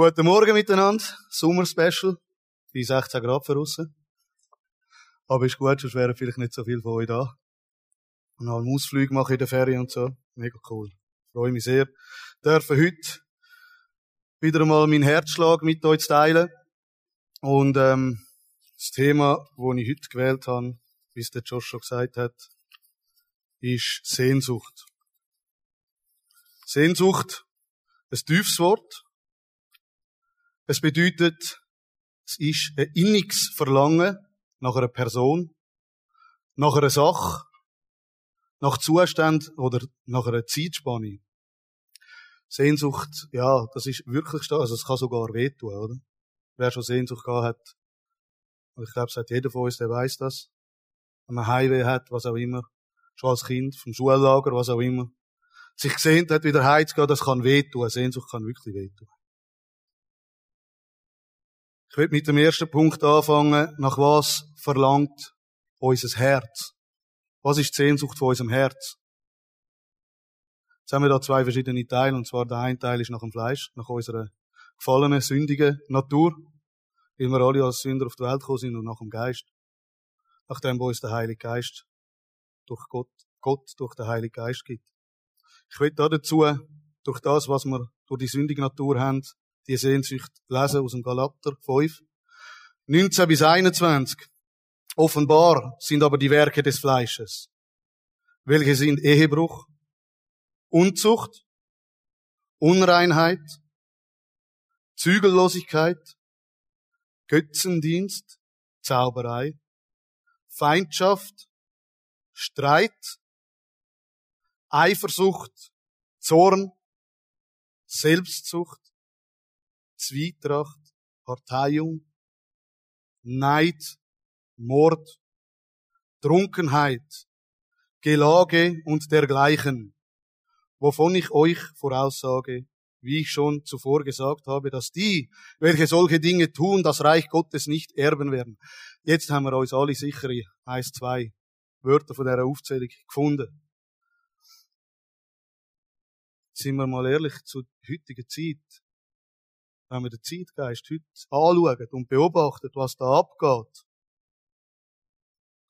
Guten Morgen miteinander. Sommer-Special. Bei 16 Grad draussen. Aber ist gut, sonst wären vielleicht nicht so viele von euch da. Und noch einen Ausflug machen in der Ferien und so. Mega cool. Freue mich sehr. Dürfen heute wieder einmal meinen Herzschlag mit euch teilen. Und, ähm, das Thema, das ich heute gewählt habe, wie es der Josh schon gesagt hat, ist Sehnsucht. Sehnsucht, ein tiefes Wort. Es bedeutet, es ist ein inniges Verlangen nach einer Person, nach einer Sache, nach Zustand oder nach einer Zeitspanne. Sehnsucht, ja, das ist wirklich stark, also es kann sogar wehtun, oder? Wer schon Sehnsucht gehabt hat, ich glaube, es hat jeder von uns, der weiß das. Wenn man Heimweh hat, was auch immer, schon als Kind, vom Schullager, was auch immer, sich gesehnt hat, wieder heimzugehen, das kann wehtun. Sehnsucht kann wirklich wehtun. Ich will mit dem ersten Punkt anfangen. Nach was verlangt unser Herz? Was ist die Sehnsucht von unserem Herz? Jetzt haben wir da zwei verschiedene Teile, und zwar der eine Teil ist nach dem Fleisch, nach unserer gefallenen, sündigen Natur, weil wir alle als Sünder auf die Welt gekommen sind, und nach dem Geist. Nachdem uns der Heilige Geist durch Gott, Gott durch den Heiligen Geist gibt. Ich will da dazu, durch das, was wir durch die sündige Natur haben, die Sehnsucht lesen aus dem Galater 5. 19 bis 21. Offenbar sind aber die Werke des Fleisches. Welche sind Ehebruch, Unzucht, Unreinheit, Zügellosigkeit, Götzendienst, Zauberei, Feindschaft, Streit, Eifersucht, Zorn, Selbstsucht, Zwietracht, Parteiung, Neid, Mord, Trunkenheit, Gelage und dergleichen, wovon ich euch voraussage, wie ich schon zuvor gesagt habe, dass die, welche solche Dinge tun, das Reich Gottes nicht erben werden. Jetzt haben wir uns alle sicher eins, zwei Wörter von der Aufzählung gefunden. Sind wir mal ehrlich, zur heutigen Zeit wenn wir den Zeitgeist heute anschauen und beobachten, was da abgeht,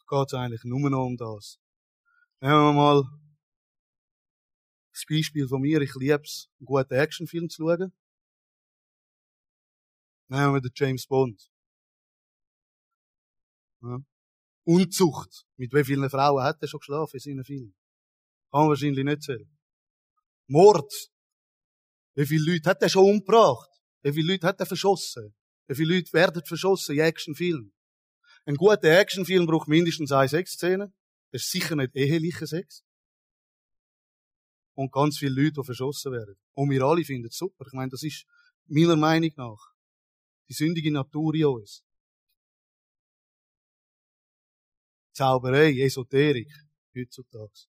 geht es eigentlich nur noch um das. Nehmen wir mal das Beispiel von mir. Ich liebe es, einen guten Actionfilm zu schauen. Nehmen wir den James Bond. Ja. Unzucht. Mit wie vielen Frauen hat er schon geschlafen in seinen Filmen? Kann man wahrscheinlich nicht zählen. Mord. Wie viele Leute hat er schon umgebracht? Wie viele Leute hat er verschossen? Wie viele Leute werden verschossen in Actionfilmen? Ein guter Actionfilm braucht mindestens eine Sexszene. Das ist sicher nicht ehelicher Sex. Und ganz viele Leute, die verschossen werden. Und wir alle finden es super. Ich meine, das ist meiner Meinung nach die sündige Natur in uns. Zauberei, Esoterik, heutzutage.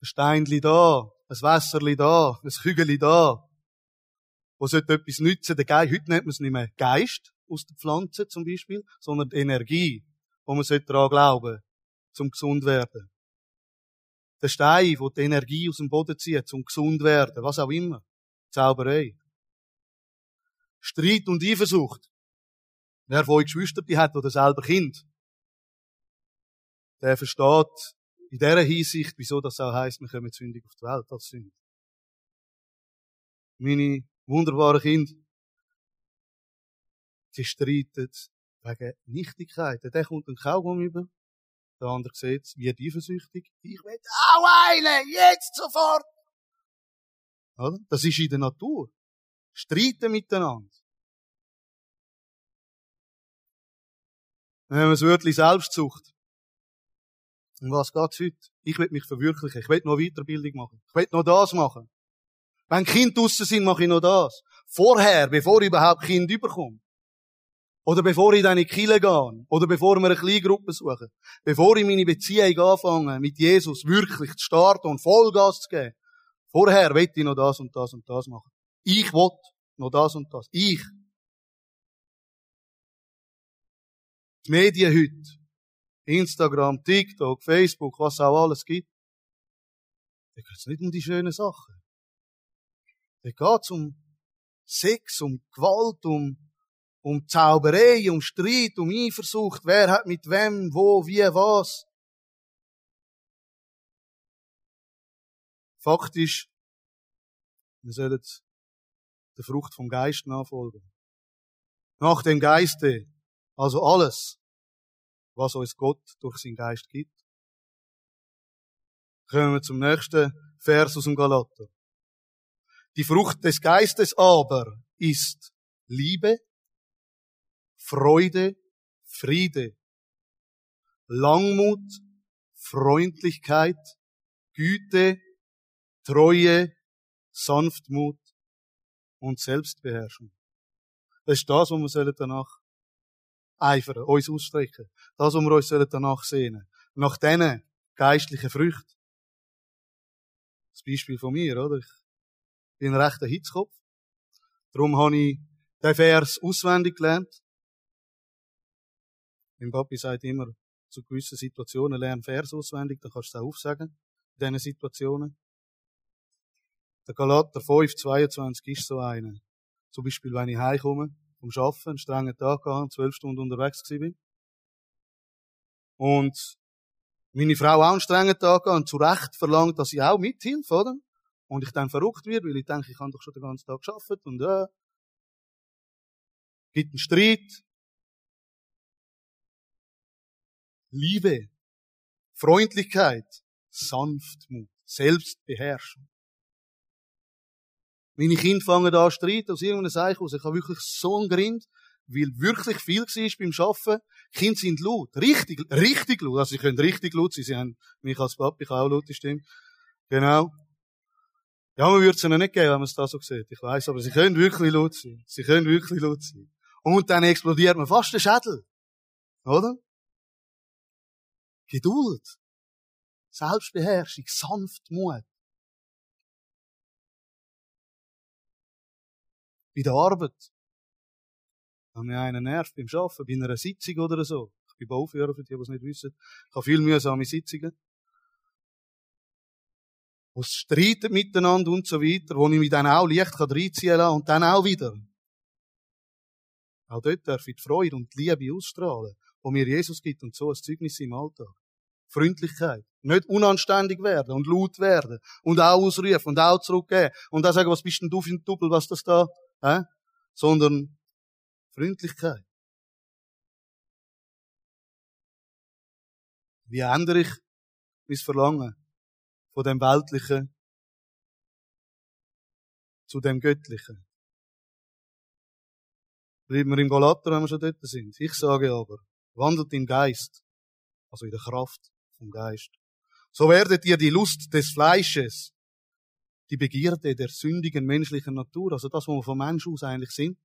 Ein Steinli da, ein Wässerli da, ein Kügeli da, wo sollte etwas nützen. Der Geist, heute nennt man es nicht mehr Geist aus der Pflanze zum Beispiel, sondern die Energie, wo man sollte daran glauben, zum gesund werden. Der Stein, wo die Energie aus dem Boden zieht, zum gesund werden, was auch immer. Zauberei. Streit und Eifersucht. Wer von euch Geschwister hat oder selber Kind, der versteht in dieser Hinsicht, wieso das auch heisst, wir kommen sündig auf die Welt als Sünde. Meine wunderbare Kind. Sie streiten wegen Nichtigkeiten. Der kommt einen Kaugummi über. Der andere sieht es, wird eifersüchtig. Ich will auch eine, jetzt sofort! Oder? Das ist in der Natur. Streiten miteinander. Dann haben wir das Wörtchen Selbstzucht. Um was geht's heute? Ich will mich verwirklichen. Ich will noch Weiterbildung machen. Ich will noch das machen. Wenn Kinder draussen sind, mache ich noch das. Vorher, bevor ich überhaupt Kind überkomme. Oder bevor ich dann in die Kirche gehe. Oder bevor wir eine kleine Gruppe suchen. Bevor ich meine Beziehung anfange, mit Jesus wirklich zu starten und Vollgas zu geben. Vorher will ich noch das und das und das machen. Ich will noch das und das. Ich. Die Medien heute. Instagram, TikTok, Facebook, was auch alles gibt. Da geht es nicht um die schönen Sachen. Da geht es um Sex, um Gewalt, um, um Zauberei, um Streit, um Eifersucht. Wer hat mit wem, wo, wie, was? Fakt ist, wir sollen der Frucht vom Geist nachfolgen. Nach dem Geiste, also alles, was uns Gott durch seinen Geist gibt. Kommen wir zum nächsten Vers aus dem Galater. Die Frucht des Geistes aber ist Liebe, Freude, Friede, Langmut, Freundlichkeit, Güte, Treue, Sanftmut und Selbstbeherrschung. Das ist das, was wir danach eifern, uns ausstrecken. Das, was wir uns danach sehnen. Nach diesen geistlichen Früchten. Das Beispiel von mir, oder? Ich bin ein rechter Hitzkopf. Darum habe ich den Vers auswendig gelernt. Mein Papi sagt immer, zu gewissen Situationen lern Vers auswendig, dann kannst du es auch aufsagen. In diesen Situationen. Der Galater 5, 22 ist so einer. Zum Beispiel, wenn ich heimkomme, vom Arbeiten, einen strengen Tag gehabt, zwölf Stunden unterwegs bin. Und meine Frau auch einen strengen Tag gehabt und zu Recht verlangt, dass ich auch mithilfe, oder? Und ich dann verrückt wird, weil ich denke, ich habe doch schon den ganzen Tag geschafft und äh, gibt einen Streit. Liebe, Freundlichkeit, Sanftmut, Selbstbeherrschung. Meine Kinder fangen an zu streiten aus irgendeinem Seich aus. Ich habe wirklich so einen Grind, weil wirklich viel war beim Arbeiten. Die Kinder sind laut. Richtig, richtig laut. Also sie können richtig laut sein. Sie haben mich als Papi, ich auch laute Stimme. Genau. Ja, man würde es ihnen nicht geben, wenn man es da so sieht. Ich weiß, aber sie können wirklich laut sein. Sie können wirklich laut sein. Und dann explodiert man fast den Schädel. Oder? Geduld. Selbstbeherrschung, Sanftmut. bei der Arbeit. Wenn mir einen nervt beim Arbeiten, bei einer Sitzung oder so. Ich bin Bauführer, für die, die es nicht wissen. Ich habe viel mühsame Sitzungen. Es streiten miteinander und so weiter, wo ich mich dann auch leicht reinziehen kann und dann auch wieder. Auch dort darf ich die Freude und die Liebe ausstrahlen, wo mir Jesus gibt und so ein Zeugnis im Alltag. Freundlichkeit. Nicht unanständig werden und laut werden und auch ausrufen und auch zurückgehen und auch sagen, was bist denn du für ein Doppel, was das da äh? sondern Freundlichkeit. Wie ändere ich mein Verlangen von dem Weltlichen zu dem Göttlichen? Bleiben wir im Galater, wenn wir schon dort sind. Ich sage aber, wandelt im Geist, also in der Kraft vom Geist. So werdet ihr die Lust des Fleisches die Begierde der sündigen menschlichen Natur, also das, wo wir vom Mensch aus eigentlich sind,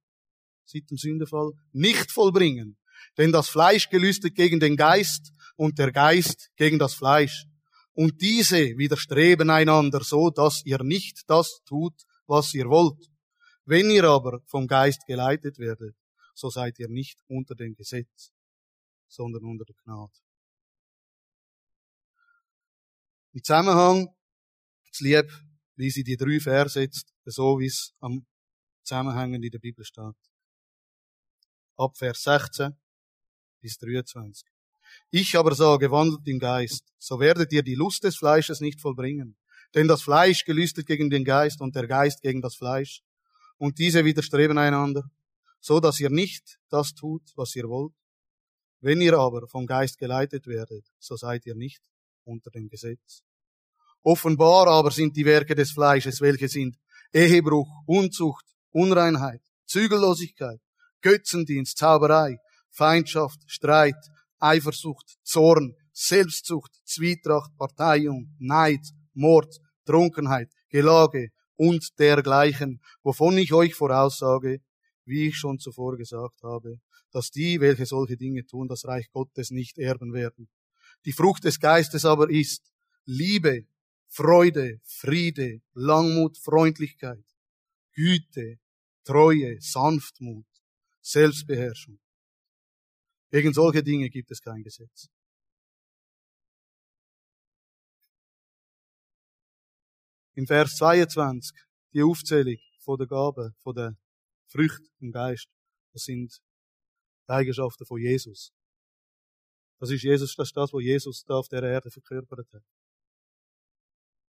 seit dem Sündenfall, nicht vollbringen. Denn das Fleisch gelüstet gegen den Geist und der Geist gegen das Fleisch. Und diese widerstreben einander so, dass ihr nicht das tut, was ihr wollt. Wenn ihr aber vom Geist geleitet werdet, so seid ihr nicht unter dem Gesetz, sondern unter der Gnade. Im Zusammenhang, das Lieb lese ich die drei Verse jetzt, so wie es am Zusammenhängen in der Bibel steht. Ab Vers 16 bis 23. Ich aber sage, wandelt im Geist, so werdet ihr die Lust des Fleisches nicht vollbringen. Denn das Fleisch gelüstet gegen den Geist und der Geist gegen das Fleisch. Und diese widerstreben einander, so dass ihr nicht das tut, was ihr wollt. Wenn ihr aber vom Geist geleitet werdet, so seid ihr nicht unter dem Gesetz. Offenbar aber sind die Werke des Fleisches, welche sind Ehebruch, Unzucht, Unreinheit, Zügellosigkeit, Götzendienst, Zauberei, Feindschaft, Streit, Eifersucht, Zorn, Selbstsucht, Zwietracht, Parteiung, Neid, Mord, Trunkenheit, Gelage und dergleichen, wovon ich euch voraussage, wie ich schon zuvor gesagt habe, dass die, welche solche Dinge tun, das Reich Gottes nicht erben werden. Die Frucht des Geistes aber ist Liebe, Freude, Friede, Langmut, Freundlichkeit, Güte, Treue, Sanftmut, Selbstbeherrschung. Gegen solche Dinge gibt es kein Gesetz. Im Vers 22, die Aufzählung von der Gabe, von der Früchte im Geist, das sind die Eigenschaften von Jesus. Das ist Jesus, das ist das, was Jesus da auf der Erde verkörpert hat.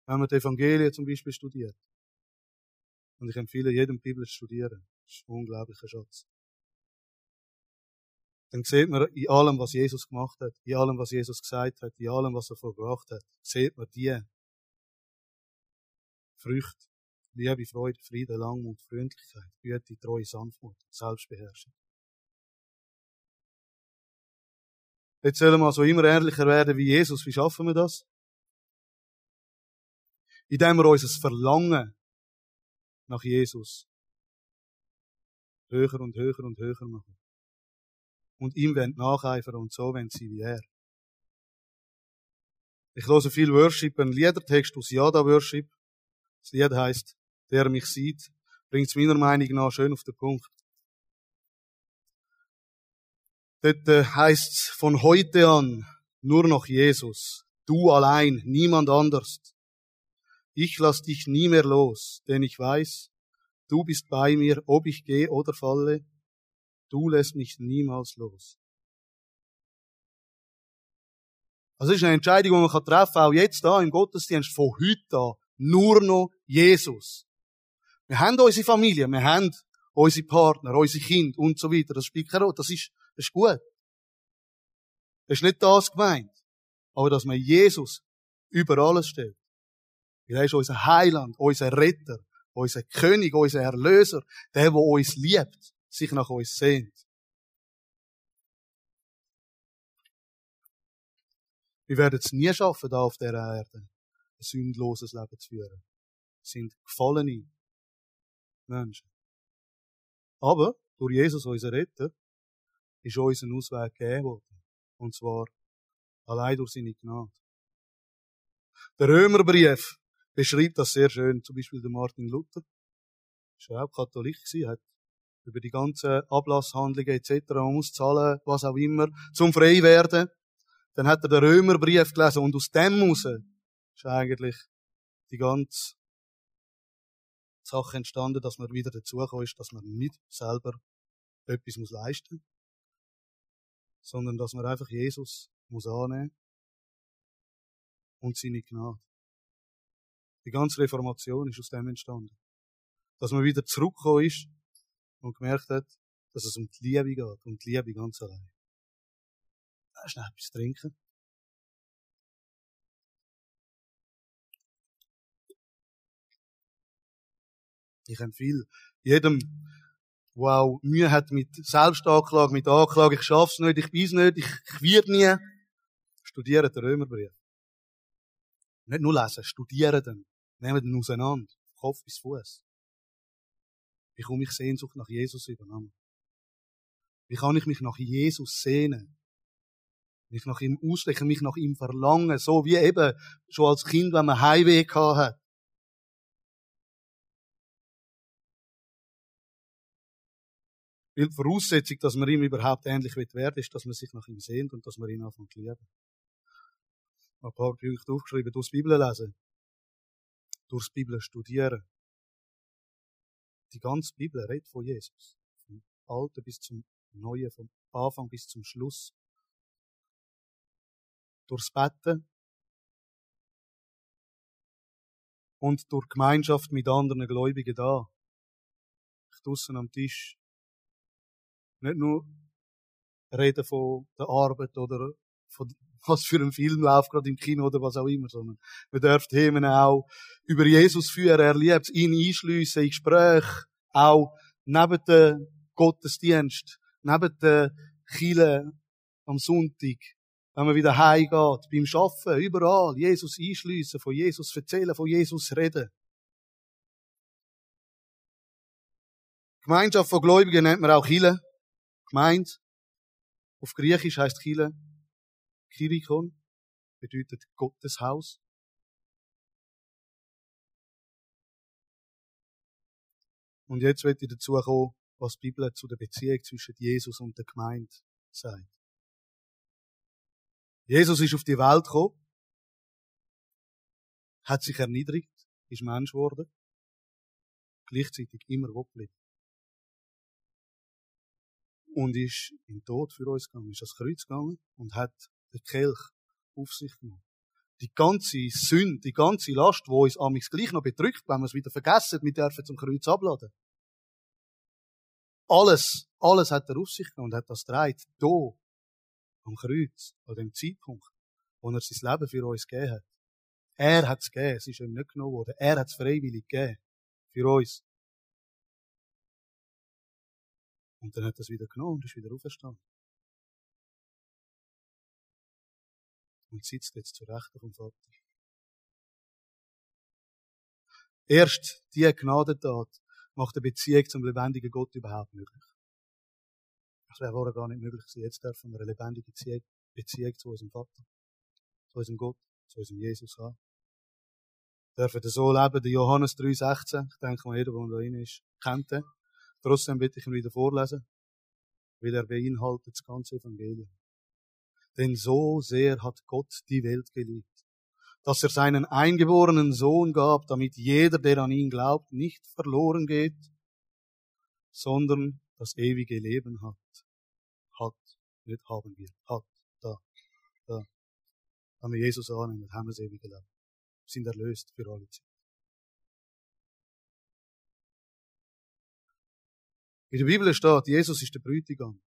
Wenn man die Evangelien zum Beispiel studiert, und ich empfehle jedem Bibel zu studieren, das ist ein unglaublicher Schatz. Dann sieht man in allem, was Jesus gemacht hat, in allem, was Jesus gesagt hat, in allem, was er vollbracht hat, sieht man die Früchte, Liebe, Freude, Frieden, Langmut, Freundlichkeit, Güte, Treue, Sanftmut, Selbstbeherrschung. Jetzt sollen wir also immer ehrlicher werden wie Jesus. Wie schaffen wir das? Indem wir unser Verlangen nach Jesus höher und höher und höher machen. Und ihm wollen nacheifern und so wenn sie wie er. Ich höre viel Worship, einen Liedertext aus Yada Worship. Das Lied heißt, der mich sieht, bringt es meiner Meinung nach schön auf den Punkt. Dort äh, heißt von heute an nur noch Jesus. Du allein, niemand anders. Ich lass dich nie mehr los, denn ich weiß, du bist bei mir, ob ich gehe oder falle. Du lässt mich niemals los. Also das ist eine Entscheidung, die man treffen kann, auch jetzt da im Gottesdienst, von heute an, nur noch Jesus. Wir haben unsere Familie, wir haben unsere Partner, unsere Kinder und so weiter. Das spielt keine Rolle. Das ist das ist gut. Das ist nicht das gemeint. Aber dass man Jesus über alles stellt. Weil er ist unser Heiland, unser Retter, unser König, unser Erlöser, der, der uns liebt, sich nach uns sehnt. Wir werden es nie schaffen, da auf der Erde ein sündloses Leben zu führen. Wir sind gefallene Menschen. Aber durch Jesus, unser Retter, ist uns ein Ausweg gegeben worden. Und zwar allein durch seine Gnade. Der Römerbrief beschreibt das sehr schön. Zum Beispiel der Martin Luther. Ist auch Katholik gewesen, hat über die ganzen Ablasshandlungen etc. Man muss zahlen, was auch immer, zum frei werden. Dann hat er den Römerbrief gelesen und aus dem heraus ist eigentlich die ganze Sache entstanden, dass man wieder dazugekommen ist, dass man nicht selber etwas muss leisten sondern dass man einfach Jesus muss annehmen und seine Gnade. Die ganze Reformation ist aus dem entstanden. Dass man wieder zurückgekommen ist und gemerkt hat, dass es um die Liebe geht, um die Liebe ganz allein. Da ist noch etwas trinken. Ich empfehle jedem, der auch Mühe hat mit Selbstanklage, mit Anklage, ich schaff's nicht, ich bin's nicht, ich, ich werde nie, studieren den Römerbrief. Nicht nur lesen, studieren den. Nehmen den auseinander. Kopf bis Fuß. Wie komme ich Sehnsucht nach Jesus übernommen? Wie kann ich mich nach Jesus sehnen? Mich nach ihm ausstechen, mich nach ihm verlangen, so wie eben schon als Kind, wenn man Heimweh gehabt hat. Weil die Voraussetzung, dass man ihm überhaupt ähnlich wird werden, ist, dass man sich nach ihm sehnt und dass man ihn anfängt zu lieben. Ein paar Punkte aufgeschrieben, durchs Bibel lesen, durchs Bibel studieren. Die ganze Bibel redet von Jesus. Vom Alten bis zum Neuen, vom Anfang bis zum Schluss. Durchs Betten. Und durch Gemeinschaft mit anderen Gläubigen da. Ich draussen am Tisch nicht nur reden von der Arbeit oder von was für ein Film läuft gerade im Kino oder was auch immer, sondern wir dürfen Themen auch über Jesus führen. Er liebt ihn einschliessen in Gespräche, auch neben dem Gottesdienst, neben der Kille am Sonntag, wenn man wieder heimgeht, beim Schaffen, überall, Jesus einschliessen, von Jesus erzählen, von Jesus reden. Gemeinschaft von Gläubigen nennt man auch Kille. Gemeinde. Auf Griechisch heißt Chile Kirikon, bedeutet Gotteshaus. Und jetzt wird ich dazu kommen, was die Bibel zu der Beziehung zwischen Jesus und der Gemeinde sagt. Jesus ist auf die Welt gekommen, hat sich erniedrigt, ist Mensch geworden, gleichzeitig immer geblieben. und ist in den Tod für uns gegangen, ist ans Kreuz gegangen und hat den Kelch auf sich genommen. Die ganze Sünde, die ganze Last, die uns amigs gleich noch bedrückt, wenn wir es wieder vergessen, wir dürfen zum Kreuz abladen. Alles, alles hat er auf sich genommen und hat das dreit, da, am Kreuz, an dem Zeitpunkt, wo er sein Leben für uns gegeben hat. Er hat es gegeben, es ist ihm nicht genommen worden. Er hat es freiwillig gegeben. Für uns. Und dann hat er es wieder genommen und ist wieder auferstanden. Und sitzt jetzt zu Rechten vom Vater. Erst diese Gnadentat macht eine Beziehung zum lebendigen Gott überhaupt möglich. Das wäre vorher gar nicht möglich gewesen. Jetzt dürfen wir eine lebendige Beziehung zu unserem Vater, zu unserem Gott, zu unserem Jesus haben. Dürfen so leben, der Johannes 3,16. Ich denke mal, jeder, der da drin ist, kennt den. Trotzdem bitte ich ihn wieder vorlesen, weil er beinhaltet das ganze Evangelium. Denn so sehr hat Gott die Welt geliebt, dass er seinen eingeborenen Sohn gab, damit jeder, der an ihn glaubt, nicht verloren geht, sondern das ewige Leben hat. Hat, nicht haben wir, hat, da, da. Wenn wir Jesus annehmen, haben wir das ewige Leben. Wir sind erlöst für alle Zeit. In der Bibel steht, Jesus ist der Brütigam.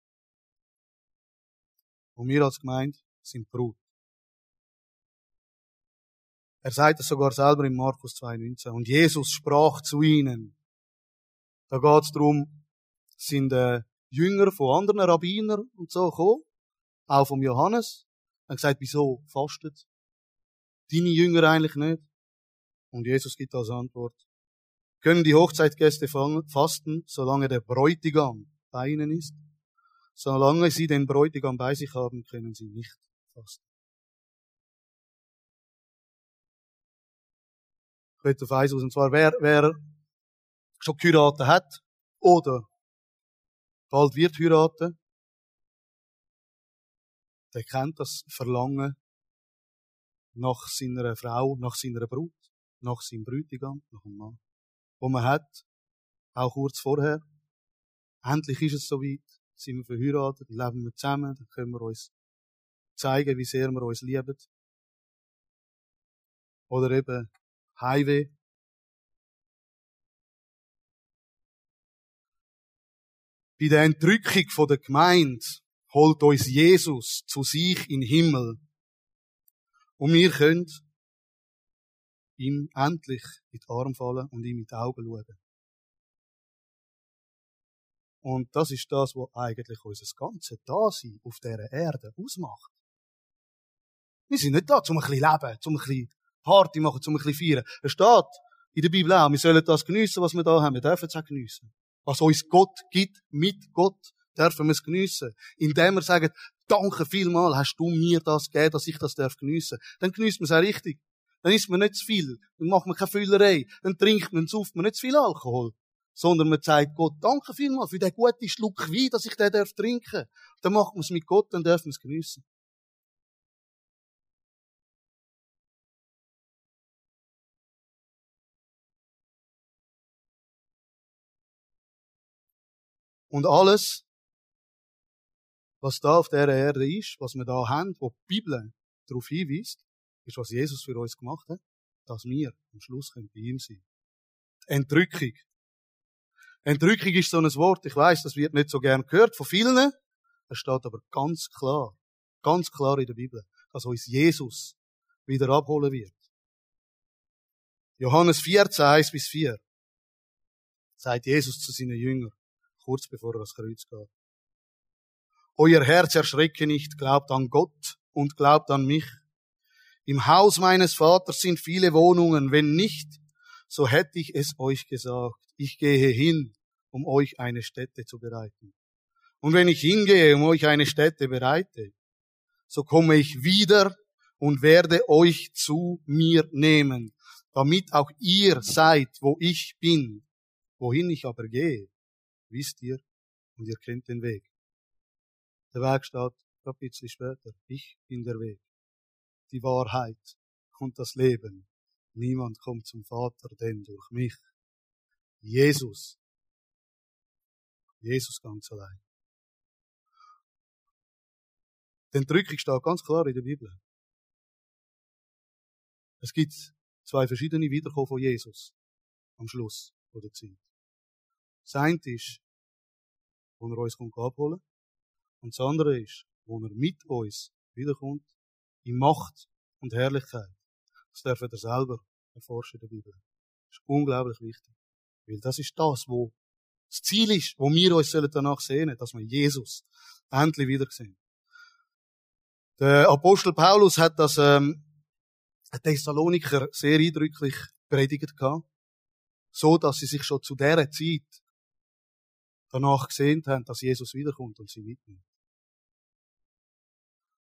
Und wir als Gemeinde sind Brut. Er sagt es sogar selber in Markus 2,19. Und Jesus sprach zu ihnen. Da geht es darum, sind äh, Jünger von anderen Rabbinern und so gekommen, auch vom Johannes. Er gesagt, wieso fastet deine Jünger eigentlich nicht? Und Jesus gibt als Antwort, können die Hochzeitgäste fasten, solange der Bräutigam bei ihnen ist. Solange sie den Bräutigam bei sich haben, können sie nicht fasten. Ich möchte auf eins aus, und zwar, wer, wer schon geheiratet hat oder bald wird heiraten, der kennt das Verlangen nach seiner Frau, nach seiner Brut, nach seinem Bräutigam, nach dem Mann wo man hat, auch kurz vorher. Endlich ist es soweit, sind wir verheiratet, leben wir zusammen, dann können wir uns zeigen, wie sehr wir uns lieben. Oder eben Highway. Bei der Entrückung der Gemeinde holt uns Jesus zu sich in den Himmel. Und wir können ihm endlich in die Arme fallen und ihm in die Augen schauen. Und das ist das, was eigentlich unser ganzes Dasein auf dieser Erde ausmacht. Wir sind nicht da, um ein bisschen leben, um ein bisschen Party machen, um ein bisschen feiern. Es steht in der Bibel auch, wir sollen das geniessen, was wir da haben. Wir dürfen es auch geniessen. Was uns Gott gibt, mit Gott, dürfen wir es geniessen. Indem wir sagen, danke vielmal, hast du mir das gegeben, dass ich das darf geniessen. Dann geniessen wir es auch richtig. Dann isst man nicht zu viel. Dann macht man keine Füllerei. Dann trinkt man, sauft man nicht zu viel Alkohol. Sondern man sagt Gott, danke vielmals für den guten Schluck Wein, dass ich den darf trinken. Dann macht man es mit Gott, dann darf man es geniessen. Und alles, was da auf der Erde ist, was wir da haben, wo die Bibel darauf hinweist, ist, was Jesus für uns gemacht hat, dass wir am Schluss können bei ihm sein Entrückung. Entrückung ist so ein Wort, ich weiß, das wird nicht so gern gehört von vielen. Es steht aber ganz klar, ganz klar in der Bibel, dass uns Jesus wieder abholen wird. Johannes 14, 1 bis 4 sagt Jesus zu seinen Jüngern, kurz bevor er das Kreuz geht. Euer Herz erschrecke nicht, glaubt an Gott und glaubt an mich. Im Haus meines Vaters sind viele Wohnungen. Wenn nicht, so hätte ich es euch gesagt. Ich gehe hin, um euch eine Stätte zu bereiten. Und wenn ich hingehe, um euch eine Stätte bereite, so komme ich wieder und werde euch zu mir nehmen, damit auch ihr seid, wo ich bin. Wohin ich aber gehe, wisst ihr und ihr kennt den Weg. Der Weg steht bisschen später. Ich bin der Weg die Wahrheit und das Leben. Niemand kommt zum Vater denn durch mich. Jesus. Jesus ganz allein. Die Entrückung steht ganz klar in der Bibel. Es gibt zwei verschiedene Wiederkommen von Jesus am Schluss der Zeit. Das eine ist, wo er uns kommt abholen und das andere ist, wo er mit uns wiederkommt in Macht und Herrlichkeit. Das darf er selber erforschen der Bibel. Das ist unglaublich wichtig. Weil das ist das, wo das Ziel ist, wo wir uns danach sehen, dass wir Jesus endlich wiedersehen. Der Apostel Paulus hat das ähm, Thessaloniker sehr eindrücklich predigt gehabt, so dass sie sich schon zu dieser Zeit danach gesehen haben, dass Jesus wiederkommt und sie mitnimmt.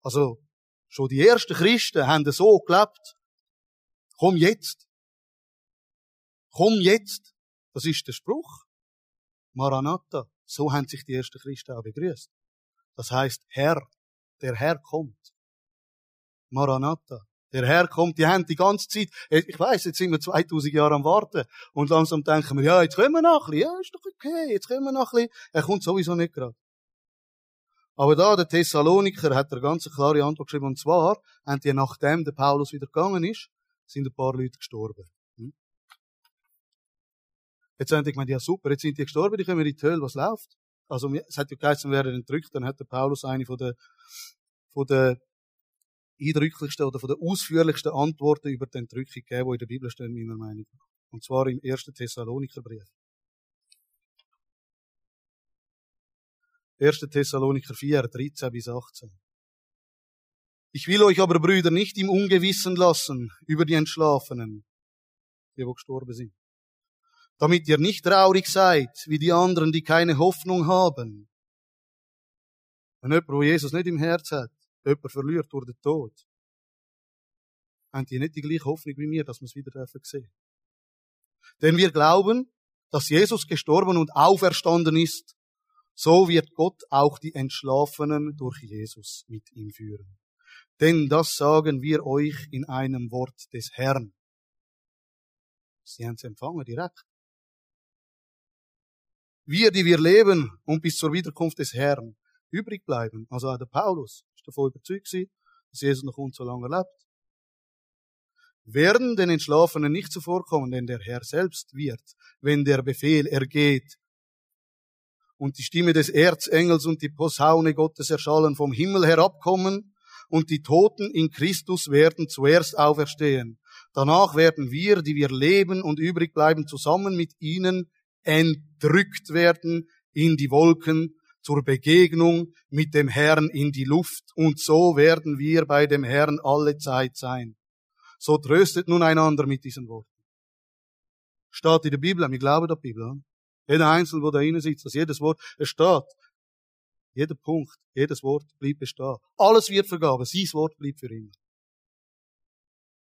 Also, schon die ersten Christen haben so gelebt. Komm jetzt. Komm jetzt. Das ist der Spruch. Maranatha. So haben sich die ersten Christen auch begrüßt. Das heißt, Herr, der Herr kommt. Maranatha. Der Herr kommt, die haben die ganze Zeit, ich weiß, jetzt sind wir 2000 Jahre am Warten und langsam denken wir, ja, jetzt kommen wir noch ein bisschen, ja, ist doch okay, jetzt kommen wir noch ein bisschen. Er kommt sowieso nicht gerade. Aber da, der Thessaloniker, hat eine ganz klare Antwort geschrieben, und zwar, haben die, nachdem der Paulus wieder gegangen ist, sind ein paar Leute gestorben. Hm? Jetzt haben die gemeint, ja super, jetzt sind die gestorben, die kommen in die Hölle, was läuft? Also, es hat ja geheißen, wer entrückt, dann hat der Paulus eine von der, von der eindrücklichsten oder von der ausführlichsten Antworten über die Entrückung gegeben, die in der Bibel stehen, meiner Meinung nach. Und zwar im ersten Thessalonikerbrief. 1. Thessaloniker 4, 13 bis 18. Ich will euch aber, Brüder, nicht im Ungewissen lassen über die Entschlafenen, die wo gestorben sind, damit ihr nicht traurig seid, wie die anderen, die keine Hoffnung haben. Wenn jemand, wo Jesus nicht im Herz hat, jemand verliert durch den Tod, haben die nicht die gleiche Hoffnung wie mir, dass wir es wieder dürfen sehen. Denn wir glauben, dass Jesus gestorben und auferstanden ist, so wird Gott auch die Entschlafenen durch Jesus mit ihm führen. Denn das sagen wir euch in einem Wort des Herrn. Sie haben es empfangen direkt. Wir, die wir leben und bis zur Wiederkunft des Herrn übrig bleiben, also auch der Paulus ist davon überzeugt dass Jesus noch uns so lange lebt, werden den Entschlafenen nicht zuvorkommen, denn der Herr selbst wird, wenn der Befehl ergeht, und die Stimme des Erzengels und die Posaune Gottes erschallen vom Himmel herabkommen, und die Toten in Christus werden zuerst auferstehen. Danach werden wir, die wir leben und übrig bleiben, zusammen mit ihnen entrückt werden in die Wolken zur Begegnung mit dem Herrn in die Luft. Und so werden wir bei dem Herrn alle Zeit sein. So tröstet nun einander mit diesen Worten. Steht in der Bibel, wir glauben der Bibel. Jeder Einzelne, der da drinnen sitzt, dass jedes Wort, es steht. Jeder Punkt, jedes Wort bleibt bestehen. Alles wird vergaben, sein Wort bleibt für immer.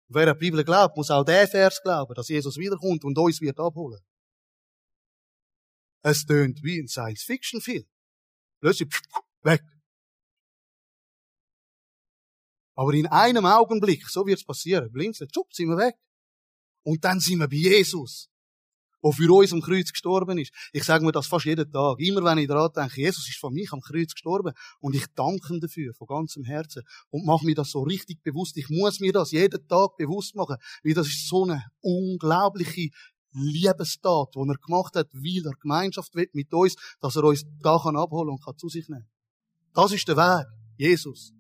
wer an die Bibel glaubt, muss auch der Vers glauben, dass Jesus wiederkommt und uns wird abholen. Es tönt wie ein Science-Fiction-Film. Plötzlich, weg. Aber in einem Augenblick, so wird's passieren, blinzeln, tschupp, sind wir weg. Und dann sind wir bei Jesus der für uns am Kreuz gestorben ist. Ich sage mir das fast jeden Tag. Immer wenn ich daran denke, Jesus ist von mich am Kreuz gestorben und ich danke ihm dafür von ganzem Herzen und mache mir das so richtig bewusst. Ich muss mir das jeden Tag bewusst machen, weil das ist so eine unglaubliche Liebestat, die er gemacht hat, weil er Gemeinschaft will mit uns, dass er uns da kann abholen und kann zu sich nehmen. Das ist der Weg, Jesus.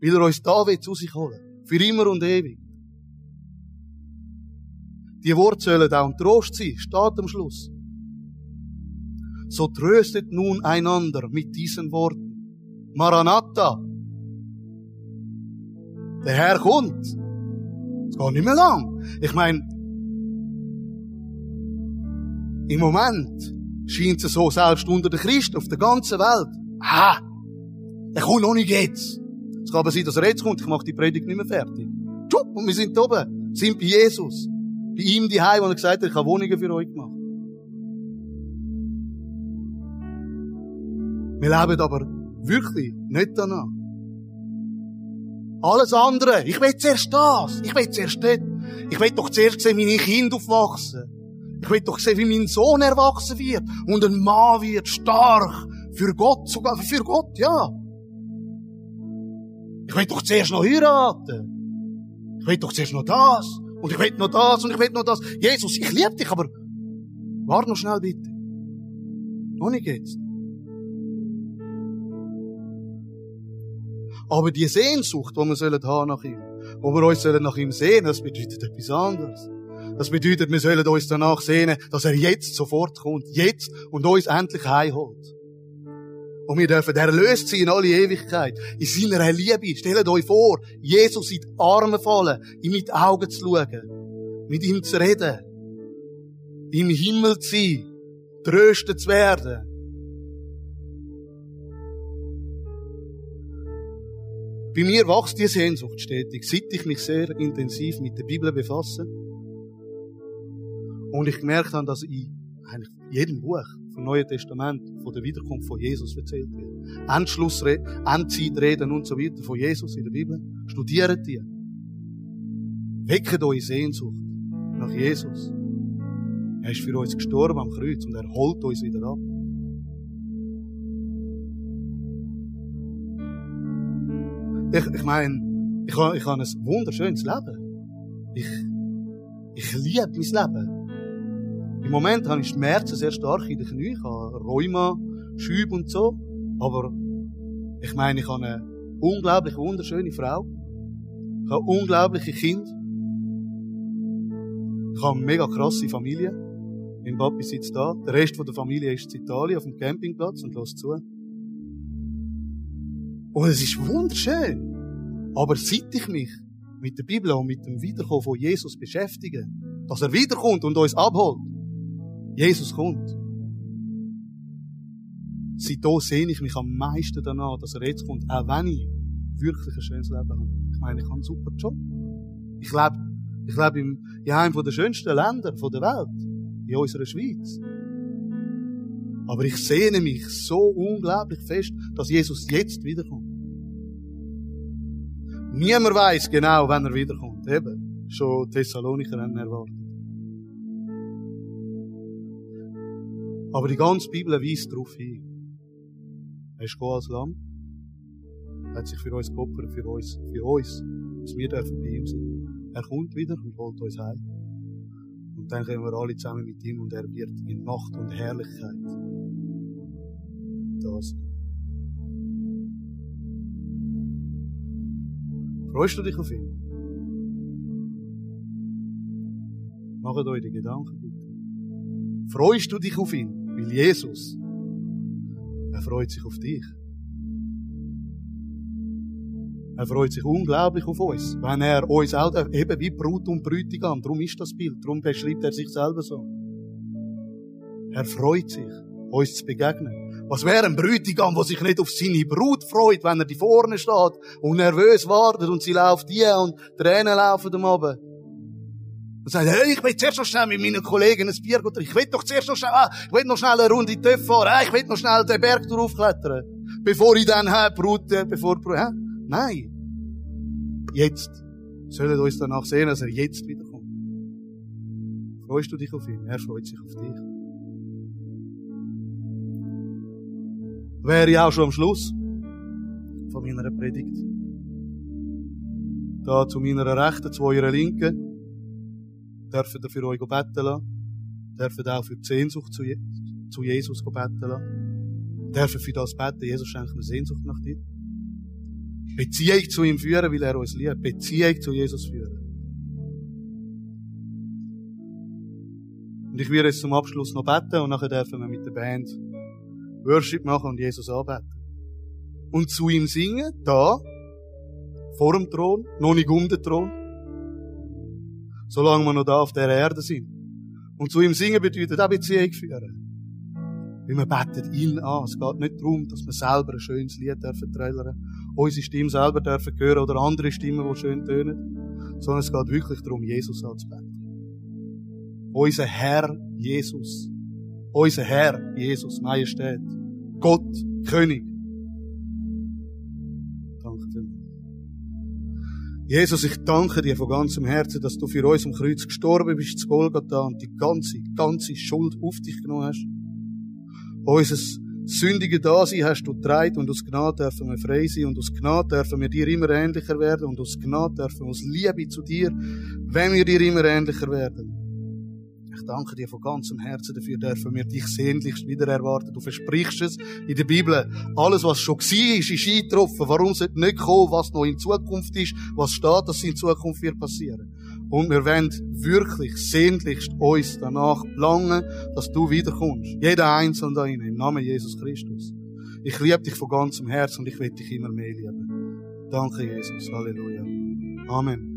Weil er uns da will zu sich holen. Für immer und ewig. Die Worte sollen auch ein Trost sein, steht am Schluss. So tröstet nun einander mit diesen Worten. Maranatha. Der Herr kommt. Es geht nicht mehr lang. Ich meine, im Moment scheint es so, selbst unter den Christen auf der ganzen Welt. Ah, er kommt noch nicht jetzt. Es kann aber sein, dass er jetzt kommt. Ich mache die Predigt nicht mehr fertig. Tschub, und wir sind oben. Sind bei Jesus. Bei ihm die Heim, wo er gesagt hat, ich habe Wohnungen für euch gemacht. Wir leben aber wirklich nicht danach. Alles andere, ich will zuerst das, ich will zuerst das. Ich will doch zuerst sehen, wie meine Kinder aufwachsen. Ich will doch sehen, wie mein Sohn erwachsen wird und ein Mann wird, stark, für Gott, sogar für Gott, ja. Ich will doch zuerst noch heiraten. Ich will doch zuerst noch das. Und ich will noch das und ich will noch das. Jesus, ich liebe dich, aber warte noch schnell bitte. Noch nicht jetzt. Aber die Sehnsucht, die wir sollen haben nach ihm, wo wir uns sollen nach ihm sehen, das bedeutet etwas anderes. Das bedeutet, wir sollen uns danach sehnen, dass er jetzt sofort kommt, jetzt und uns endlich heimholt. Und wir dürfen erlöst sein in alle Ewigkeit, in seiner Liebe. Stellt euch vor, Jesus in die Arme fallen, ihm in die Augen zu schauen, mit ihm zu reden, im Himmel zu sein, tröstet zu werden. Bei mir wächst die Sehnsucht stetig, seit ich mich sehr intensiv mit der Bibel befasse. Und ich gemerkt habe, dass in eigentlich jedem Buch vom Neuen Testament von der Wiederkunft von Jesus erzählt wird. Endschluss, Endzeitreden und so weiter von Jesus in der Bibel. Studiert die. Weckt eure Sehnsucht nach Jesus. Er ist für uns gestorben am Kreuz und er holt uns wieder ab. Ich, ich meine, ich ich habe ein wunderschönes Leben. Ich, ich liebe mein Leben. Im Moment habe ich Schmerzen sehr stark in den Knien. Ich habe Rheuma, Schübe und so. Aber ich meine, ich habe eine unglaublich wunderschöne Frau. Ich habe unglaubliche Kinder. Ich habe eine mega krasse Familie. Mein Papi sitzt da. Der Rest der Familie ist in Italien auf dem Campingplatz und lässt zu. Und es ist wunderschön. Aber seit ich mich mit der Bibel und mit dem Wiederkommen von Jesus beschäftige, dass er wiederkommt und uns abholt, Jesus kommt. Seitdem sehne ich mich am meisten danach, dass er jetzt kommt, auch wenn ich wirklich ein schönes Leben habe. Ich meine, ich habe einen super Job. Ich lebe, ich lebe im, in einem der schönsten Länder der Welt in unserer Schweiz. Aber ich sehne mich so unglaublich fest, dass Jesus jetzt wiederkommt. Niemand weiß genau, wann er wiederkommt. Eben, schon Thessalonicher haben erwartet. Aber die ganze Bibel weist darauf hin. Er ist als Lamm. Er hat sich für uns geopfert, für uns, für uns, dass wir dürfen bei ihm sein. Er kommt wieder und holt uns heim. Und dann kommen wir alle zusammen mit ihm und er wird in Macht und Herrlichkeit da sein. Freust du dich auf ihn? Macht euch die Gedanken bitte. Freust du dich auf ihn? Weil Jesus, er freut sich auf dich. Er freut sich unglaublich auf uns, wenn er uns auch, eben wie Brut und Brütigam, darum ist das Bild, darum beschreibt er sich selber so. Er freut sich, uns zu begegnen. Was wäre ein Brütigam, der sich nicht auf seine Brut freut, wenn er die vorne steht und nervös wartet und sie läuft hier und Tränen laufen am Abend. Und sagt, hey, ich will zuerst noch schnell mit meinen Kollegen ein Bier trinken. Ich will doch zuerst noch schnell, ah, ich will noch schnell eine Runde Töpf fahren. Ah, ich will noch schnell den Berg draufklettern. Bevor ich dann, hä, Brut, bevor, hä? Nein jetzt. Sollen uns danach sehen, dass er jetzt wiederkommt. Freust du dich auf ihn? Er freut sich auf dich. Wäre ich auch schon am Schluss von meiner Predigt. Da zu meiner Rechten, zu eurer Linken, dürfen für euch beten lassen. Dürfen auch für die Sehnsucht zu, Jesus beten lassen. Dürfen für das beten, Jesus schenkt mir Sehnsucht nach dir. Beziehung zu ihm führen, weil er uns liebt. Beziehung zu Jesus führen. Und ich werde jetzt zum Abschluss noch beten und nachher dürfen wir mit der Band Worship machen und Jesus anbeten. Und zu ihm singen, da, vor dem Thron, noch nicht um den Thron, solange wir noch da auf der Erde sind. Und zu ihm singen bedeutet auch Beziehung führen. Weil wir beten ihn an. Es geht nicht darum, dass wir selber ein schönes Lied dürfen trällern, unsere Stimme selber dürfen hören oder andere Stimmen, die schön tönen, sondern es geht wirklich darum, Jesus anzubeten. Unser Herr Jesus. Unser Herr Jesus, Majestät. Gott, König. Jesus, ich danke dir von ganzem Herzen, dass du für uns am Kreuz gestorben bist, zu Golgatha, und die ganze, ganze Schuld auf dich genommen hast unser sündige Dasein hast du getragen und aus Gnade dürfen wir frei sein und aus Gnade dürfen wir dir immer ähnlicher werden und aus Gnade dürfen wir aus Liebe zu dir, wenn wir dir immer ähnlicher werden. Ich danke dir von ganzem Herzen dafür, dürfen wir dich sehnlichst wieder erwarten. Du versprichst es in der Bibel. Alles, was schon war, ist, ist eingetroffen. Warum sollte nicht kommen, was noch in Zukunft ist, was steht, dass in Zukunft wird passieren. Und wir wollen wirklich sehnlichst uns danach langen, dass du wiederkommst. Jeder Einzelne da im Namen Jesus Christus. Ich liebe dich von ganzem Herzen und ich will dich immer mehr lieben. Danke, Jesus. Halleluja. Amen.